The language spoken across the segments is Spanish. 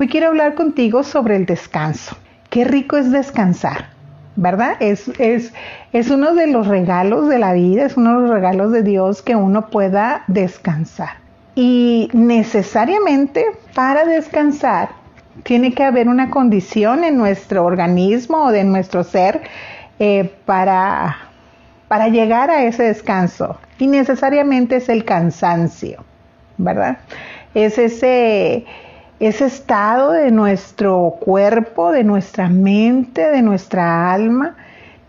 Hoy quiero hablar contigo sobre el descanso. Qué rico es descansar, ¿verdad? Es, es, es uno de los regalos de la vida, es uno de los regalos de Dios que uno pueda descansar. Y necesariamente para descansar tiene que haber una condición en nuestro organismo o de nuestro ser eh, para, para llegar a ese descanso. Y necesariamente es el cansancio, ¿verdad? Es ese ese estado de nuestro cuerpo, de nuestra mente, de nuestra alma,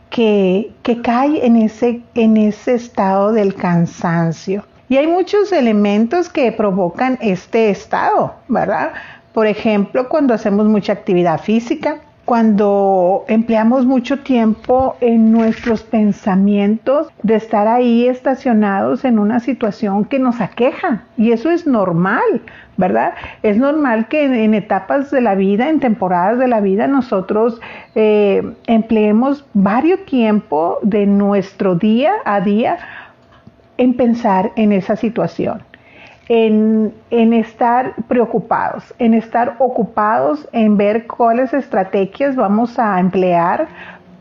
que, cae en ese, en ese estado del cansancio. Y hay muchos elementos que provocan este estado, ¿verdad? Por ejemplo, cuando hacemos mucha actividad física, cuando empleamos mucho tiempo en nuestros pensamientos de estar ahí estacionados en una situación que nos aqueja. Y eso es normal, ¿verdad? Es normal que en, etapas de la vida, en temporadas de la vida, nosotros eh, empleemos varios tiempo de nuestro día a día en pensar en esa situación en, estar preocupados, en estar ocupados en ver cuáles estrategias vamos a emplear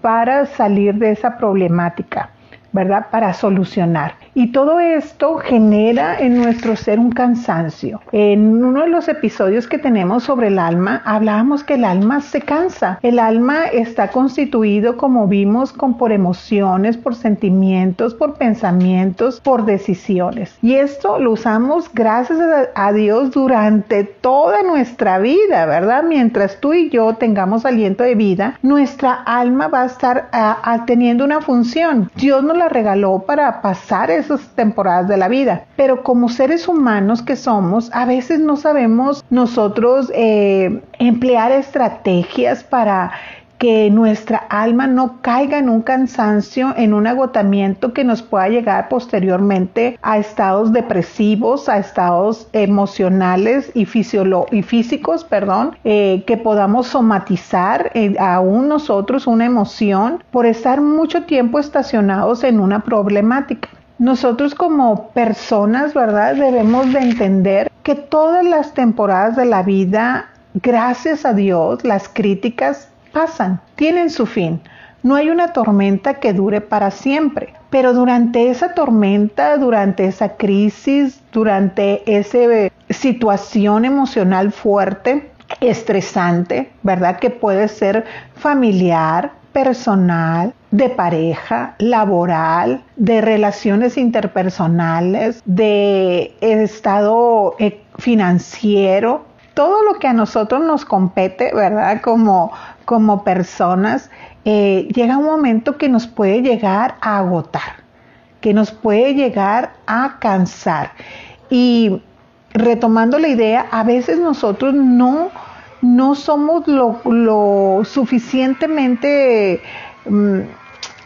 para salir de esa problemática, ¿verdad? Para solucionar. Y todo esto genera en nuestro ser un cansancio. En uno de los episodios que tenemos sobre el alma, hablábamos que el alma se cansa. El alma está constituido, como vimos, con por emociones, por sentimientos, por pensamientos, por decisiones. Y esto lo usamos gracias a Dios durante toda nuestra vida, ¿verdad? Mientras tú y yo tengamos aliento de vida, nuestra alma va a estar ah, teniendo una función. Dios nos la regaló para pasar esas temporadas de la vida. Pero como seres humanos que somos, a veces no sabemos nosotros eh, emplear estrategias para que nuestra alma no caiga en un cansancio, en un agotamiento que nos pueda llegar posteriormente a estados depresivos, a estados emocionales y, físicos, perdón, eh, que podamos somatizar eh, aún nosotros una emoción por estar mucho tiempo estacionados en una problemática. Nosotros como personas, ¿verdad? Debemos de entender que todas las temporadas de la vida, gracias a Dios, las críticas pasan, tienen su fin. No hay una tormenta que dure para siempre, pero durante esa tormenta, durante esa crisis, durante esa situación emocional fuerte, estresante, ¿verdad? Que puede ser familiar, personal, de pareja, laboral, de relaciones interpersonales, de estado eh, financiero, todo lo que a nosotros nos compete, ¿verdad? Como, como personas, eh, llega un momento que nos puede llegar a agotar, que nos puede llegar a cansar. Y retomando la idea, a veces nosotros no no somos lo, suficientemente mm,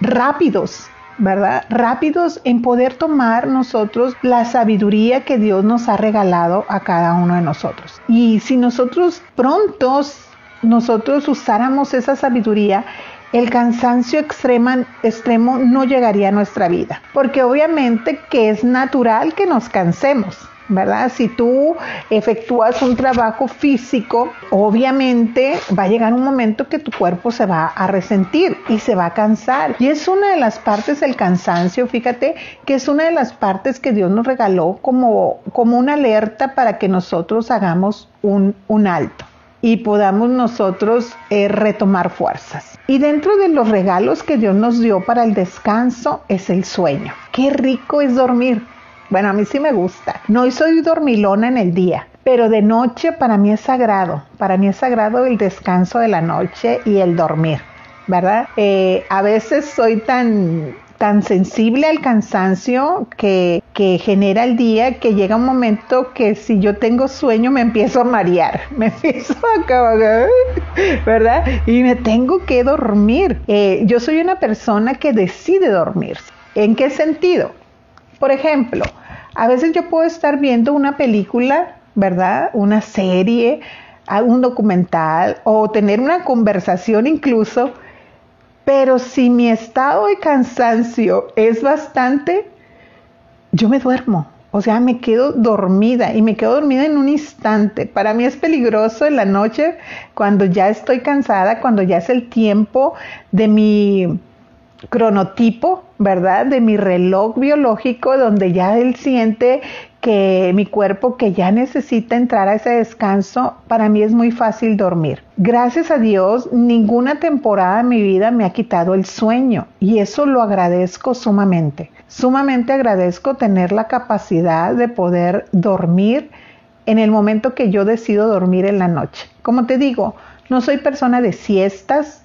rápidos, ¿verdad? Rápidos en poder tomar nosotros la sabiduría que Dios nos ha regalado a cada uno de nosotros. Y si nosotros prontos, nosotros usáramos esa sabiduría, el cansancio extremo no llegaría a nuestra vida, porque obviamente que es natural que nos cansemos. ¿Verdad? Si tú efectúas un trabajo físico, obviamente va a llegar un momento que tu cuerpo se va a resentir y se va a cansar. Y es una de las partes del cansancio, fíjate, que es una de las partes que Dios nos regaló como, como una alerta para que nosotros hagamos un, alto y podamos nosotros eh, retomar fuerzas. Y dentro de los regalos que Dios nos dio para el descanso es el sueño. Qué rico es dormir. Bueno, a mí sí me gusta. No soy dormilona en el día, pero de noche para mí es sagrado. Para mí es sagrado el descanso de la noche y el dormir, ¿verdad? Eh, a veces soy tan tan sensible al cansancio que, que, genera el día que llega un momento que si yo tengo sueño me empiezo a marear, me empiezo a cagar, ¿verdad? Y me tengo que dormir. Eh, yo soy una persona que decide dormir. ¿En qué sentido? Por ejemplo, a veces yo puedo estar viendo una película, ¿verdad? Una serie, un documental o tener una conversación incluso, pero si mi estado de cansancio es bastante, yo me duermo. O sea, me quedo dormida y me quedo dormida en un instante. Para mí es peligroso en la noche cuando ya estoy cansada, cuando ya es el tiempo de mi cronotipo, ¿verdad? De mi reloj biológico, donde ya él siente que mi cuerpo que ya necesita entrar a ese descanso, para mí es muy fácil dormir. Gracias a Dios, ninguna temporada de mi vida me ha quitado el sueño y eso lo agradezco sumamente. Sumamente agradezco tener la capacidad de poder dormir en el momento que yo decido dormir en la noche. Como te digo, no soy persona de siestas,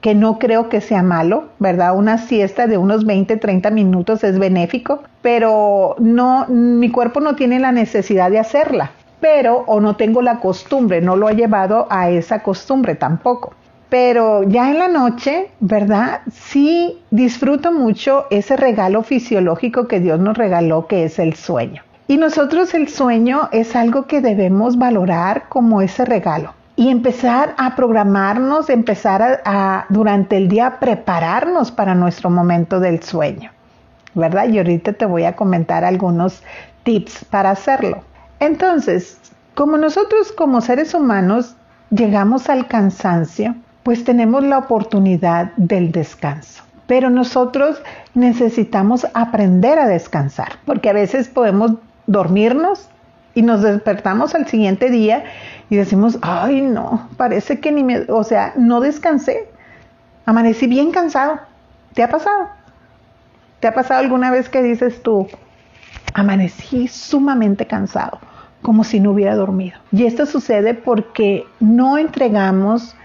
que no creo que sea malo, ¿verdad? Una siesta de unos 20, 30 minutos es benéfico, pero no, mi cuerpo no tiene la necesidad de hacerla, pero o no tengo la costumbre, no lo he llevado a esa costumbre tampoco. Pero ya en la noche, ¿verdad? Sí disfruto mucho ese regalo fisiológico que Dios nos regaló, que es el sueño. Y nosotros el sueño es algo que debemos valorar como ese regalo y empezar a programarnos, empezar a, durante el día prepararnos para nuestro momento del sueño, ¿verdad? Y ahorita te voy a comentar algunos tips para hacerlo. Entonces, como nosotros como seres humanos llegamos al cansancio, pues tenemos la oportunidad del descanso. Pero nosotros necesitamos aprender a descansar, porque a veces podemos dormirnos y nos despertamos al siguiente día y decimos, ay no, parece que ni me, o sea, no descansé, amanecí bien cansado. ¿Te ha pasado? ¿Te ha pasado alguna vez que dices tú, amanecí sumamente cansado, como si no hubiera dormido? Y esto sucede porque no entregamos,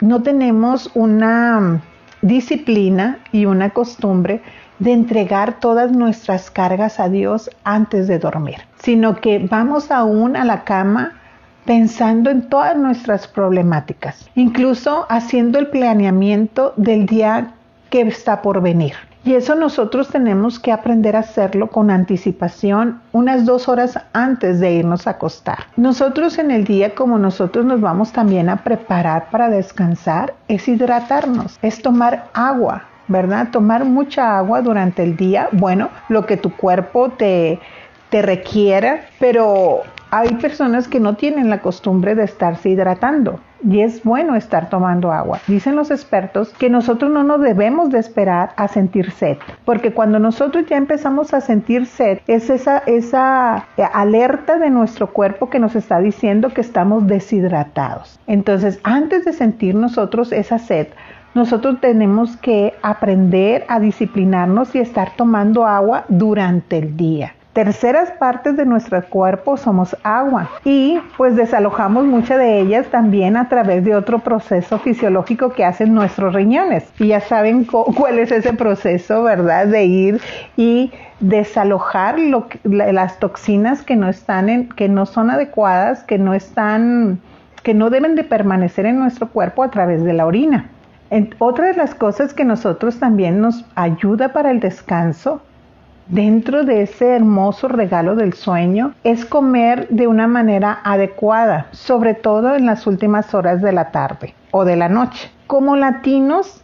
no tenemos una disciplina y una costumbre de entregar todas nuestras cargas a Dios antes de dormir, sino que vamos aún a la cama pensando en todas nuestras problemáticas, incluso haciendo el planeamiento del día que está por venir. Y eso nosotros tenemos que aprender a hacerlo con anticipación unas dos horas antes de irnos a acostar. Nosotros en el día, como nosotros nos vamos también a preparar para descansar, es hidratarnos, es tomar agua, ¿verdad? Tomar mucha agua durante el día, bueno, lo que tu cuerpo te, te requiera, pero hay personas que no tienen la costumbre de estarse hidratando y es bueno estar tomando agua. Dicen los expertos que nosotros no nos debemos de esperar a sentir sed, porque cuando nosotros ya empezamos a sentir sed, es esa, esa alerta de nuestro cuerpo que nos está diciendo que estamos deshidratados. Entonces, antes de sentir nosotros esa sed, nosotros tenemos que aprender a disciplinarnos y estar tomando agua durante el día terceras partes de nuestro cuerpo somos agua y pues desalojamos muchas de ellas también a través de otro proceso fisiológico que hacen nuestros riñones. Y ya saben cuál es ese proceso, ¿verdad? De ir y desalojar las toxinas que no están que no son adecuadas, que no están que no deben de permanecer en nuestro cuerpo a través de la orina. Otra de las cosas que nosotros también nos ayuda para el descanso dentro de ese hermoso regalo del sueño es comer de una manera adecuada, sobre todo en las últimas horas de la tarde o de la noche. Como latinos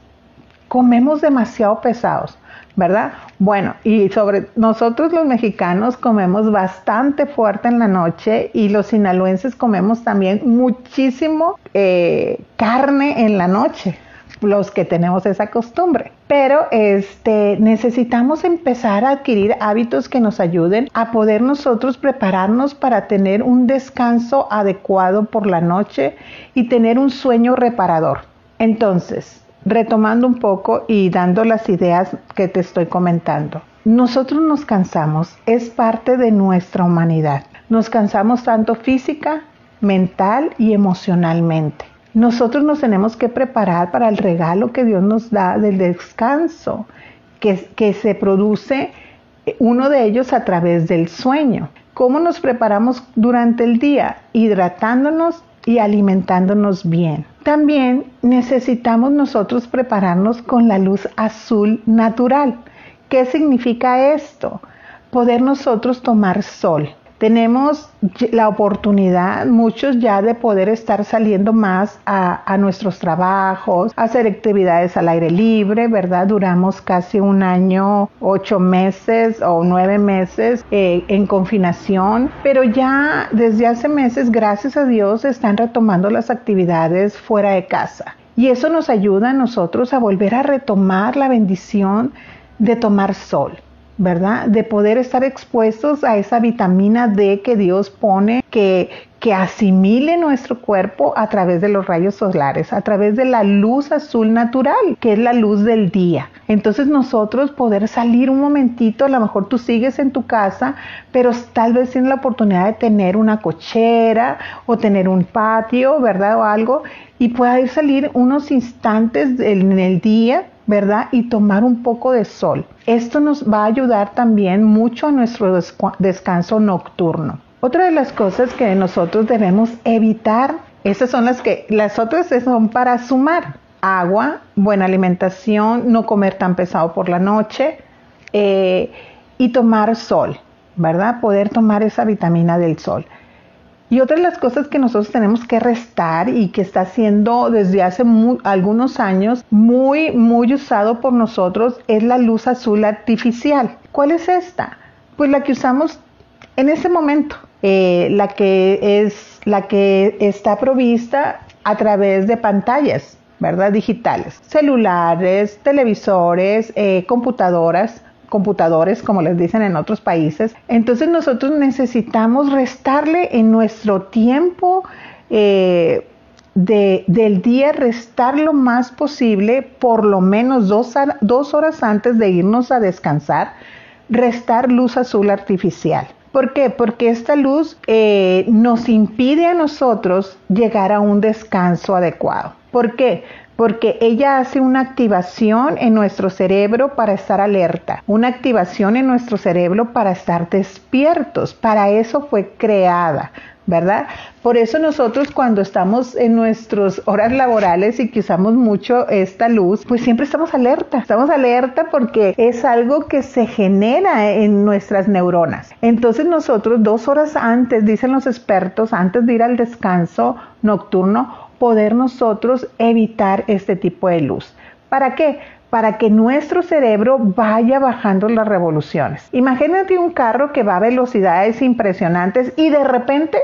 comemos demasiado pesados, ¿verdad? Bueno, y sobre nosotros los mexicanos comemos bastante fuerte en la noche y los sinaloenses comemos también muchísimo eh, carne en la noche los que tenemos esa costumbre. Pero este, necesitamos empezar a adquirir hábitos que nos ayuden a poder nosotros prepararnos para tener un descanso adecuado por la noche y tener un sueño reparador. Entonces, retomando un poco y dando las ideas que te estoy comentando. Nosotros nos cansamos, es parte de nuestra humanidad. Nos cansamos tanto física, mental y emocionalmente. Nosotros nos tenemos que preparar para el regalo que Dios nos da del descanso, que, se produce eh, uno de ellos a través del sueño. ¿Cómo nos preparamos durante el día? Hidratándonos y alimentándonos bien. También necesitamos nosotros prepararnos con la luz azul natural. ¿Qué significa esto? Poder nosotros tomar sol. Tenemos la oportunidad, muchos ya, de poder estar saliendo más a, nuestros trabajos, hacer actividades al aire libre, ¿verdad? Duramos casi un año, ocho meses o nueve meses eh, en confinación, pero ya desde hace meses, gracias a Dios, están retomando las actividades fuera de casa. Y eso nos ayuda a nosotros a volver a retomar la bendición de tomar sol. ¿Verdad? De poder estar expuestos a esa vitamina D que Dios pone, que, que asimile nuestro cuerpo a través de los rayos solares, a través de la luz azul natural, que es la luz del día. Entonces nosotros poder salir un momentito, a lo mejor tú sigues en tu casa, pero tal vez tienes la oportunidad de tener una cochera o tener un patio, ¿verdad? O algo, y pueda salir unos instantes en el día ¿verdad? Y tomar un poco de sol. Esto nos va a ayudar también mucho a nuestro descanso nocturno. Otra de las cosas que nosotros debemos evitar, esas son las que, las otras son para sumar. Agua, buena alimentación, no comer tan pesado por la noche eh, y tomar sol, ¿verdad? Poder tomar esa vitamina del sol. Y otra de las cosas que nosotros tenemos que restar y que está siendo desde hace algunos años muy, muy usado por nosotros es la luz azul artificial. ¿Cuál es esta? Pues la que usamos en ese momento, eh, la que es la que está provista a través de pantallas, ¿verdad? Digitales, celulares, televisores, eh, computadoras computadores, como les dicen en otros países. Entonces nosotros necesitamos restarle en nuestro tiempo eh, del día, restar lo más posible, por lo menos dos, dos horas antes de irnos a descansar, restar luz azul artificial. ¿Por qué? Porque esta luz eh, nos impide a nosotros llegar a un descanso adecuado. ¿Por qué? Porque ella hace una activación en nuestro cerebro para estar alerta, una activación en nuestro cerebro para estar despiertos. Para eso fue creada. ¿verdad? Por eso nosotros cuando estamos en nuestras horas laborales y que usamos mucho esta luz, pues siempre estamos alerta, estamos alerta porque es algo que se genera en nuestras neuronas. Entonces nosotros dos horas antes, dicen los expertos, antes de ir al descanso nocturno, poder nosotros evitar este tipo de luz. ¿Para qué? Para que nuestro cerebro vaya bajando las revoluciones. Imagínate un carro que va a velocidades impresionantes y de repente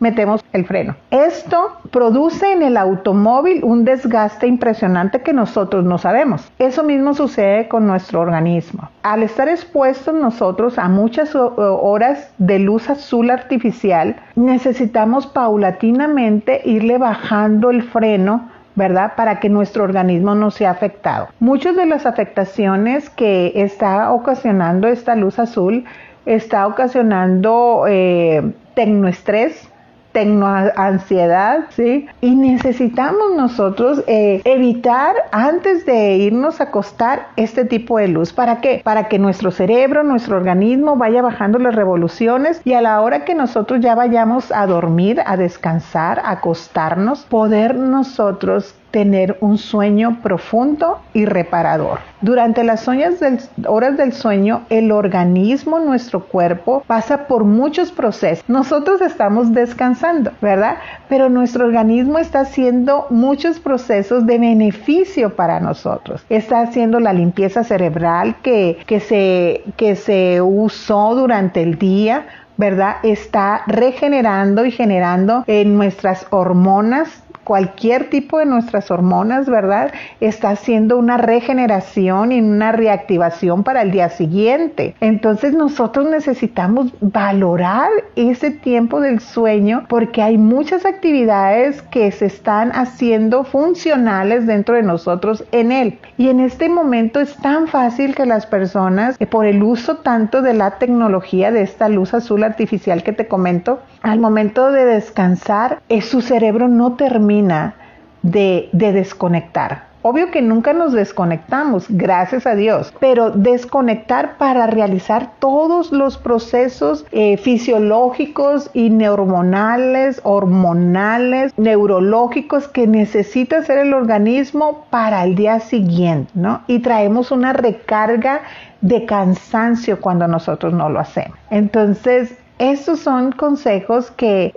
metemos el freno. Esto produce en el automóvil un desgaste impresionante que nosotros no sabemos. Eso mismo sucede con nuestro organismo. Al estar expuestos nosotros a muchas horas de luz azul artificial, necesitamos paulatinamente irle bajando el freno ¿verdad? Para que nuestro organismo no sea afectado. Muchas de las afectaciones que está ocasionando esta luz azul está ocasionando eh, tecnoestrés, ansiedad, ¿sí? Y necesitamos nosotros eh, evitar antes de irnos a acostar este tipo de luz. ¿Para qué? Para que nuestro cerebro, nuestro organismo vaya bajando las revoluciones y a la hora que nosotros ya vayamos a dormir, a descansar, a acostarnos, poder nosotros tener un sueño profundo y reparador. Durante las horas del sueño, el organismo, nuestro cuerpo, pasa por muchos procesos. Nosotros estamos descansando, ¿verdad? Pero nuestro organismo está haciendo muchos procesos de beneficio para nosotros. Está haciendo la limpieza cerebral que, que, se, que se usó durante el día ¿verdad? Está regenerando y generando en nuestras hormonas cualquier tipo de nuestras hormonas, ¿verdad? Está haciendo una regeneración y una reactivación para el día siguiente. Entonces nosotros necesitamos valorar ese tiempo del sueño porque hay muchas actividades que se están haciendo funcionales dentro de nosotros en él. Y en este momento es tan fácil que las personas, eh, por el uso tanto de la tecnología, de esta luz azul artificial que te comento, al momento de descansar, es su cerebro no termina de, desconectar. Obvio que nunca nos desconectamos, gracias a Dios, pero desconectar para realizar todos los procesos eh, fisiológicos y neuronales, hormonales, neurológicos que necesita hacer el organismo para el día siguiente, ¿no? Y traemos una recarga de cansancio cuando nosotros no lo hacemos. Entonces, Estos son consejos que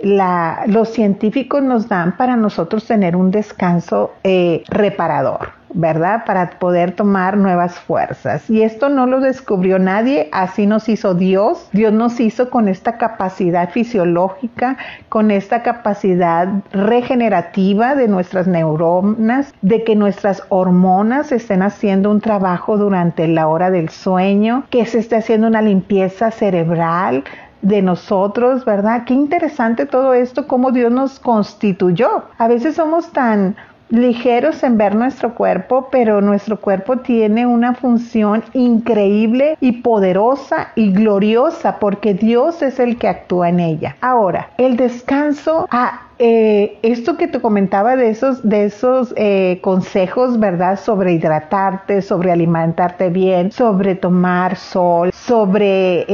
los científicos nos dan para nosotros tener un descanso eh, reparador. ¿verdad? Para poder tomar nuevas fuerzas. Y esto no lo descubrió nadie, así nos hizo Dios. Dios nos hizo con esta capacidad fisiológica, con esta capacidad regenerativa de nuestras neuronas, de que nuestras hormonas estén haciendo un trabajo durante la hora del sueño, que se esté haciendo una limpieza cerebral, de nosotros, ¿verdad? Qué interesante todo esto, cómo Dios nos constituyó. A veces somos tan ligeros en ver nuestro cuerpo, pero nuestro cuerpo tiene una función increíble y poderosa y gloriosa porque Dios es el que actúa en ella. Ahora, el descanso, ah, eh, esto que te comentaba de esos, de esos eh, consejos, ¿verdad? Sobre hidratarte, sobre alimentarte bien, sobre tomar sol, sobre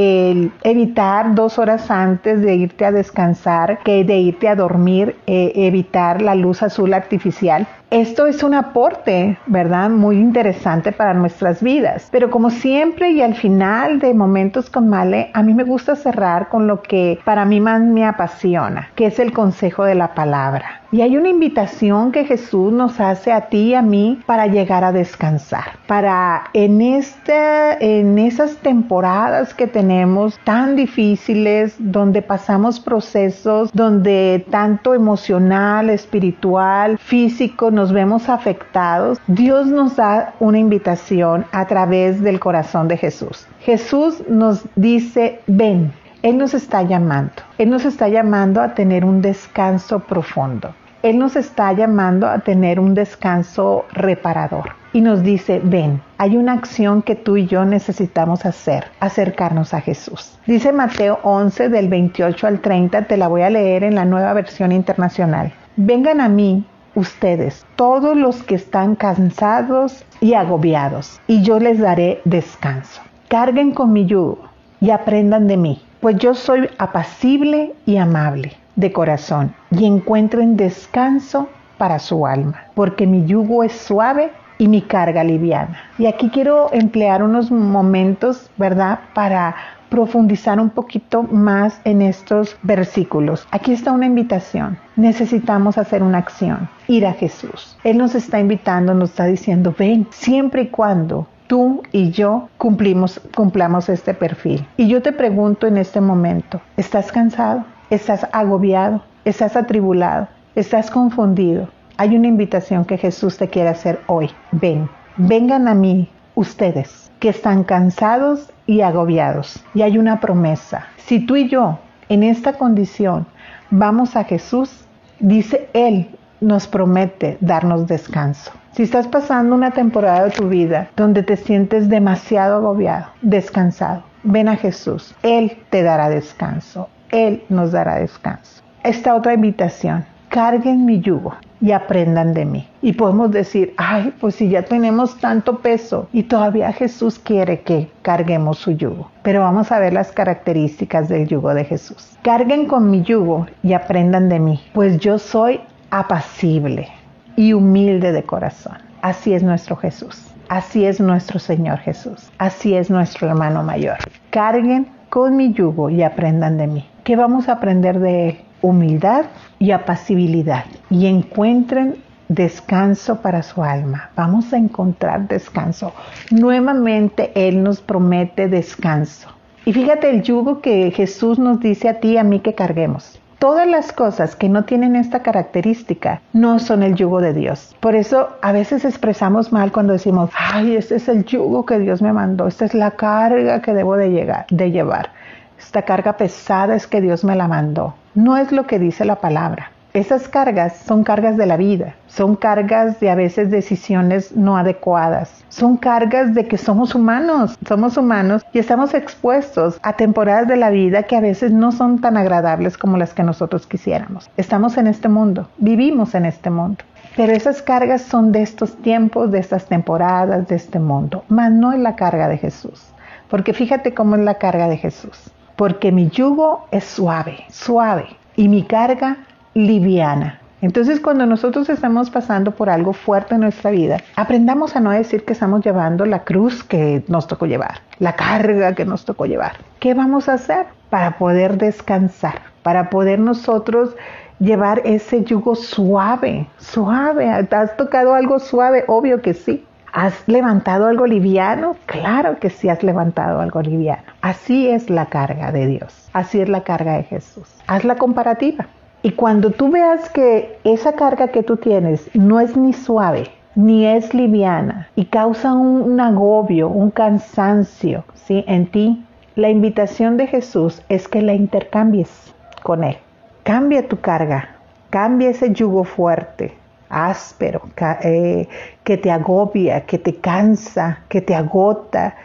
evitar dos horas antes de irte a descansar, que de irte a dormir, eh, evitar la luz azul artificial. Esto es un aporte, ¿verdad? Muy interesante para nuestras vidas. Pero como siempre y al final de Momentos con Male, a mí me gusta cerrar con lo que para mí más me apasiona, que es el consejo de la palabra. Y hay una invitación que Jesús nos hace a ti y a mí para llegar a descansar, para en este, en esas temporadas que tenemos tan difíciles, donde pasamos procesos, donde tanto emocional, espiritual, físico nos vemos afectados, Dios nos da una invitación a través del corazón de Jesús. Jesús nos dice, ven, él nos está llamando. Él nos está llamando a tener un descanso profundo. Él nos está llamando a tener un descanso reparador. Y nos dice, ven, hay una acción que tú y yo necesitamos hacer, acercarnos a Jesús. Dice Mateo 11 del 28 al 30, te la voy a leer en la nueva versión internacional. Vengan a mí ustedes, todos los que están cansados y agobiados, y yo les daré descanso. Carguen con mi yugo y aprendan de mí pues yo soy apacible y amable de corazón y encuentren descanso para su alma, porque mi yugo es suave y mi carga liviana. Y aquí quiero emplear unos momentos, ¿verdad?, para profundizar un poquito más en estos versículos. Aquí está una invitación. Necesitamos hacer una acción, ir a Jesús. Él nos está invitando, nos está diciendo, ven, siempre y cuando tú y yo cumplimos, cumplamos este perfil. Y yo te pregunto en este momento, ¿estás cansado? ¿Estás agobiado? ¿Estás atribulado? ¿Estás confundido? Hay una invitación que Jesús te quiere hacer hoy. Ven, vengan a mí ustedes que están cansados y agobiados. Y hay una promesa. Si tú y yo en esta condición vamos a Jesús, dice Él, nos promete darnos descanso. Si estás pasando una temporada de tu vida donde te sientes demasiado agobiado, descansado, ven a Jesús. Él te dará descanso. Él nos dará descanso. Esta otra invitación, carguen mi yugo y aprendan de mí. Y podemos decir, ay, pues si ya tenemos tanto peso y todavía Jesús quiere que carguemos su yugo. Pero vamos a ver las características del yugo de Jesús. Carguen con mi yugo y aprendan de mí, pues yo soy apacible y humilde de corazón. Así es nuestro Jesús. Así es nuestro Señor Jesús. Así es nuestro hermano mayor. Carguen con mi yugo y aprendan de mí. ¿Qué vamos a aprender de Él? Humildad y apacibilidad. Y encuentren descanso para su alma. Vamos a encontrar descanso. Nuevamente Él nos promete descanso. Y fíjate el yugo que Jesús nos dice a ti y a mí que carguemos. Todas las cosas que no tienen esta característica no son el yugo de Dios. Por eso a veces expresamos mal cuando decimos, ay, este es el yugo que Dios me mandó, esta es la carga que debo de, llegar, de llevar. Esta carga pesada es que Dios me la mandó. No es lo que dice la palabra. Esas cargas son cargas de la vida, son cargas de a veces decisiones no adecuadas, son cargas de que somos humanos, somos humanos y estamos expuestos a temporadas de la vida que a veces no son tan agradables como las que nosotros quisiéramos. Estamos en este mundo, vivimos en este mundo. Pero esas cargas son de estos tiempos, de estas temporadas, de este mundo, mas no es la carga de Jesús. Porque fíjate cómo es la carga de Jesús. Porque mi yugo es suave, suave, y mi carga liviana. Entonces, cuando nosotros estamos pasando por algo fuerte en nuestra vida, aprendamos a no decir que estamos llevando la cruz que nos tocó llevar, la carga que nos tocó llevar. ¿Qué vamos a hacer para poder descansar? Para poder nosotros llevar ese yugo suave, suave. ¿Has tocado algo suave? Obvio que sí. ¿Has levantado algo liviano? Claro que sí has levantado algo liviano. Así es la carga de Dios. Así es la carga de Jesús. Haz la comparativa. Y cuando tú veas que esa carga que tú tienes no es ni suave, ni es liviana y causa un, agobio, un cansancio ¿sí? en ti, la invitación de Jesús es que la intercambies con Él. Cambia tu carga, cambia ese yugo fuerte, áspero, eh, que te agobia, que te cansa, que te agota,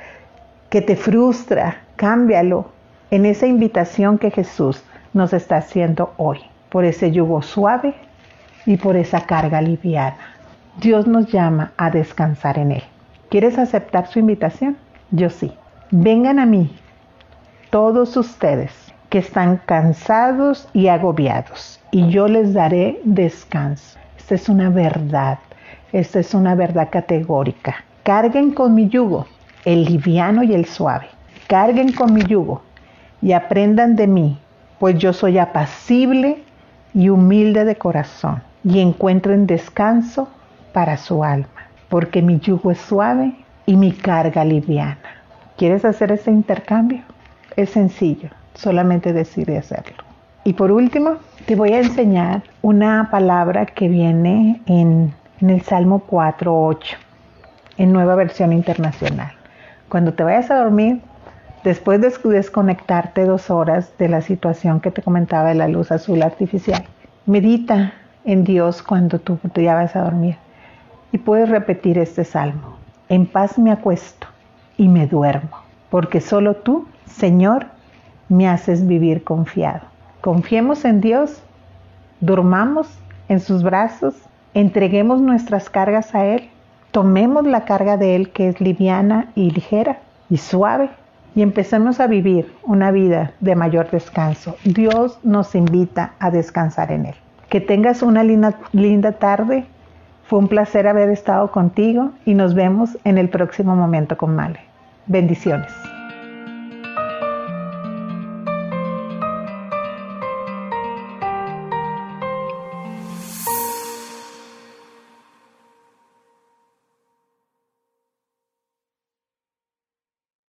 que te frustra. Cámbialo en esa invitación que Jesús nos está haciendo hoy por ese yugo suave y por esa carga liviana. Dios nos llama a descansar en Él. ¿Quieres aceptar su invitación? Yo sí. Vengan a mí, todos ustedes que están cansados y agobiados, y yo les daré descanso. Esta es una verdad, esta es una verdad categórica. Carguen con mi yugo, el liviano y el suave. Carguen con mi yugo y aprendan de mí, pues yo soy apacible y humilde de corazón, y encuentren descanso para su alma, porque mi yugo es suave y mi carga liviana. ¿Quieres hacer ese intercambio? Es sencillo, solamente decide hacerlo. Y por último, te voy a enseñar una palabra que viene en, el Salmo 4.8, en nueva versión internacional. Cuando te vayas a dormir, Después de desconectarte dos horas de la situación que te comentaba de la luz azul artificial, medita en Dios cuando tú te vas a dormir y puedes repetir este salmo. En paz me acuesto y me duermo, porque solo tú, Señor, me haces vivir confiado. Confiemos en Dios, durmamos en sus brazos, entreguemos nuestras cargas a Él, tomemos la carga de Él que es liviana y ligera y suave y empecemos a vivir una vida de mayor descanso. Dios nos invita a descansar en Él. Que tengas una linda, linda tarde. Fue un placer haber estado contigo y nos vemos en el próximo momento con Male. Bendiciones.